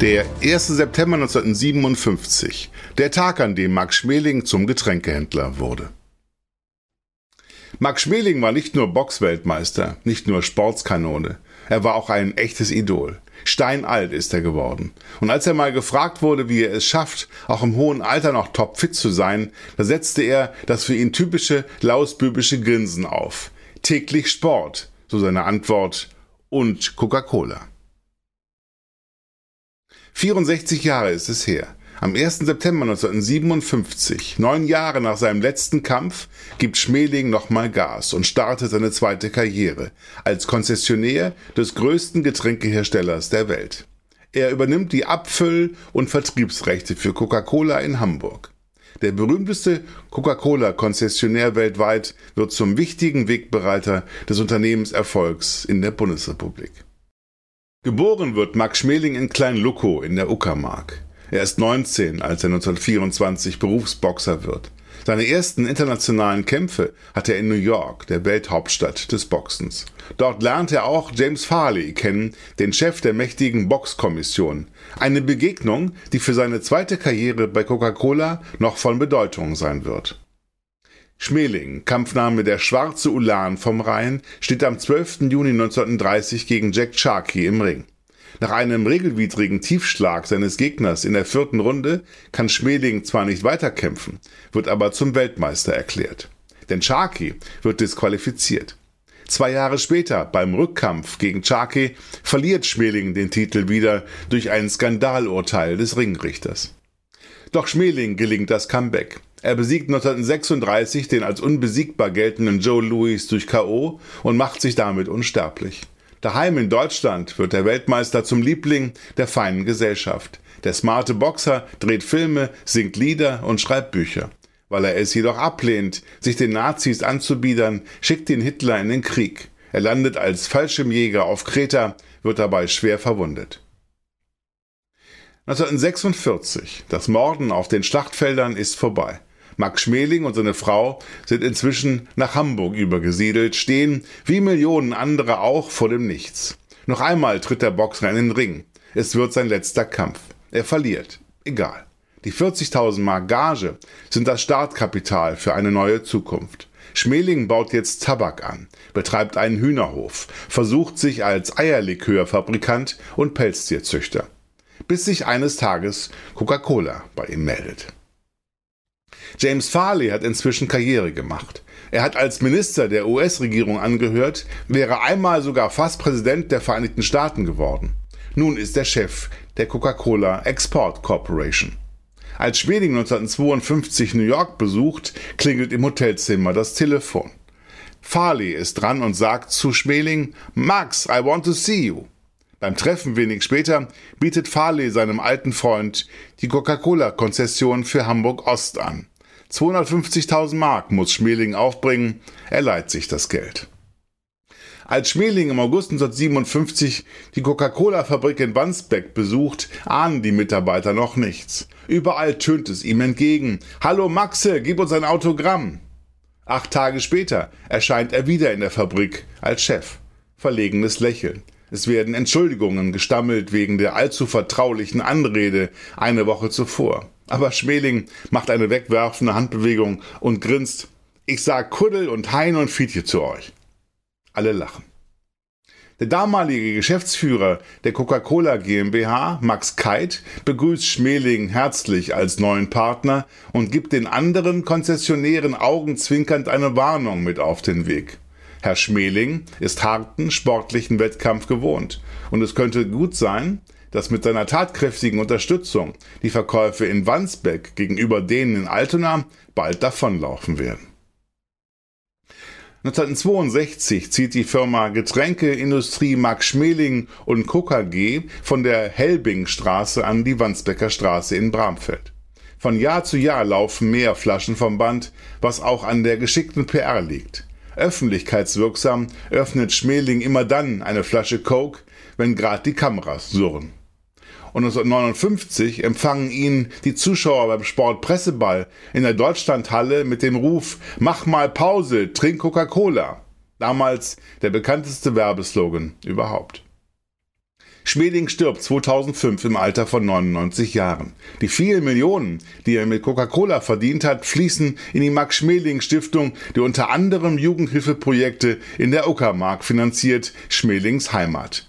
Der 1. September 1957, der Tag, an dem Max Schmeling zum Getränkehändler wurde. Max Schmeling war nicht nur Boxweltmeister, nicht nur Sportskanone, er war auch ein echtes Idol. Steinalt ist er geworden. Und als er mal gefragt wurde, wie er es schafft, auch im hohen Alter noch topfit zu sein, da setzte er das für ihn typische lausbübische Grinsen auf. Täglich Sport, so seine Antwort, und Coca-Cola. 64 Jahre ist es her. Am 1. September 1957, neun Jahre nach seinem letzten Kampf, gibt Schmeling nochmal Gas und startet seine zweite Karriere als Konzessionär des größten Getränkeherstellers der Welt. Er übernimmt die Abfüll- und Vertriebsrechte für Coca-Cola in Hamburg. Der berühmteste Coca-Cola-Konzessionär weltweit wird zum wichtigen Wegbereiter des Unternehmenserfolgs in der Bundesrepublik. Geboren wird Max Schmeling in Klein-Luckow in der Uckermark. Er ist 19, als er 1924 Berufsboxer wird. Seine ersten internationalen Kämpfe hat er in New York, der Welthauptstadt des Boxens. Dort lernt er auch James Farley kennen, den Chef der mächtigen Boxkommission. Eine Begegnung, die für seine zweite Karriere bei Coca-Cola noch von Bedeutung sein wird. Schmeling, Kampfname der Schwarze Ulan vom Rhein, steht am 12. Juni 1930 gegen Jack Sharkey im Ring. Nach einem regelwidrigen Tiefschlag seines Gegners in der vierten Runde kann Schmeling zwar nicht weiterkämpfen, wird aber zum Weltmeister erklärt. Denn Sharkey wird disqualifiziert. Zwei Jahre später, beim Rückkampf gegen Sharkey, verliert Schmeling den Titel wieder durch ein Skandalurteil des Ringrichters. Doch Schmeling gelingt das Comeback. Er besiegt 1936 den als unbesiegbar geltenden Joe Louis durch K.O. und macht sich damit unsterblich. Daheim in Deutschland wird der Weltmeister zum Liebling der feinen Gesellschaft. Der smarte Boxer dreht Filme, singt Lieder und schreibt Bücher. Weil er es jedoch ablehnt, sich den Nazis anzubiedern, schickt ihn Hitler in den Krieg. Er landet als Fallschirmjäger auf Kreta, wird dabei schwer verwundet. 1946. Das Morden auf den Schlachtfeldern ist vorbei. Max Schmeling und seine Frau sind inzwischen nach Hamburg übergesiedelt, stehen, wie Millionen andere auch, vor dem Nichts. Noch einmal tritt der Boxer in den Ring. Es wird sein letzter Kampf. Er verliert. Egal. Die 40.000 Mark Gage sind das Startkapital für eine neue Zukunft. Schmeling baut jetzt Tabak an, betreibt einen Hühnerhof, versucht sich als Eierlikörfabrikant und Pelztierzüchter. Bis sich eines Tages Coca-Cola bei ihm meldet. James Farley hat inzwischen Karriere gemacht. Er hat als Minister der US-Regierung angehört, wäre einmal sogar fast Präsident der Vereinigten Staaten geworden. Nun ist er Chef der Coca-Cola Export Corporation. Als Schmeling 1952 New York besucht, klingelt im Hotelzimmer das Telefon. Farley ist dran und sagt zu Schmeling, Max, I want to see you. Beim Treffen wenig später bietet Farley seinem alten Freund die Coca-Cola-Konzession für Hamburg Ost an. 250.000 Mark muss Schmeling aufbringen, er leiht sich das Geld. Als Schmeling im August 1957 die Coca-Cola-Fabrik in Wandsbeck besucht, ahnen die Mitarbeiter noch nichts. Überall tönt es ihm entgegen. Hallo Maxe, gib uns ein Autogramm. Acht Tage später erscheint er wieder in der Fabrik als Chef. Verlegenes Lächeln. Es werden Entschuldigungen gestammelt wegen der allzu vertraulichen Anrede eine Woche zuvor. Aber Schmeling macht eine wegwerfende Handbewegung und grinst. Ich sag Kuddel und Hein und Fietje zu euch. Alle lachen. Der damalige Geschäftsführer der Coca-Cola GmbH, Max Keit, begrüßt Schmeling herzlich als neuen Partner und gibt den anderen Konzessionären augenzwinkernd eine Warnung mit auf den Weg. Herr Schmeling ist harten sportlichen Wettkampf gewohnt und es könnte gut sein, dass mit seiner tatkräftigen Unterstützung die Verkäufe in Wandsbeck gegenüber denen in Altona bald davonlaufen werden. 1962 zieht die Firma Getränkeindustrie Max Schmeling und Coca G von der Helbingstraße an die Wandsbecker Straße in Bramfeld. Von Jahr zu Jahr laufen mehr Flaschen vom Band, was auch an der geschickten PR liegt. Öffentlichkeitswirksam öffnet Schmeling immer dann eine Flasche Coke, wenn gerade die Kameras surren. Und 1959 empfangen ihn die Zuschauer beim Sportpresseball in der Deutschlandhalle mit dem Ruf Mach mal Pause, trink Coca-Cola. Damals der bekannteste Werbeslogan überhaupt. Schmeling stirbt 2005 im Alter von 99 Jahren. Die vielen Millionen, die er mit Coca-Cola verdient hat, fließen in die Max-Schmeling-Stiftung, die unter anderem Jugendhilfeprojekte in der Uckermark finanziert, Schmelings Heimat.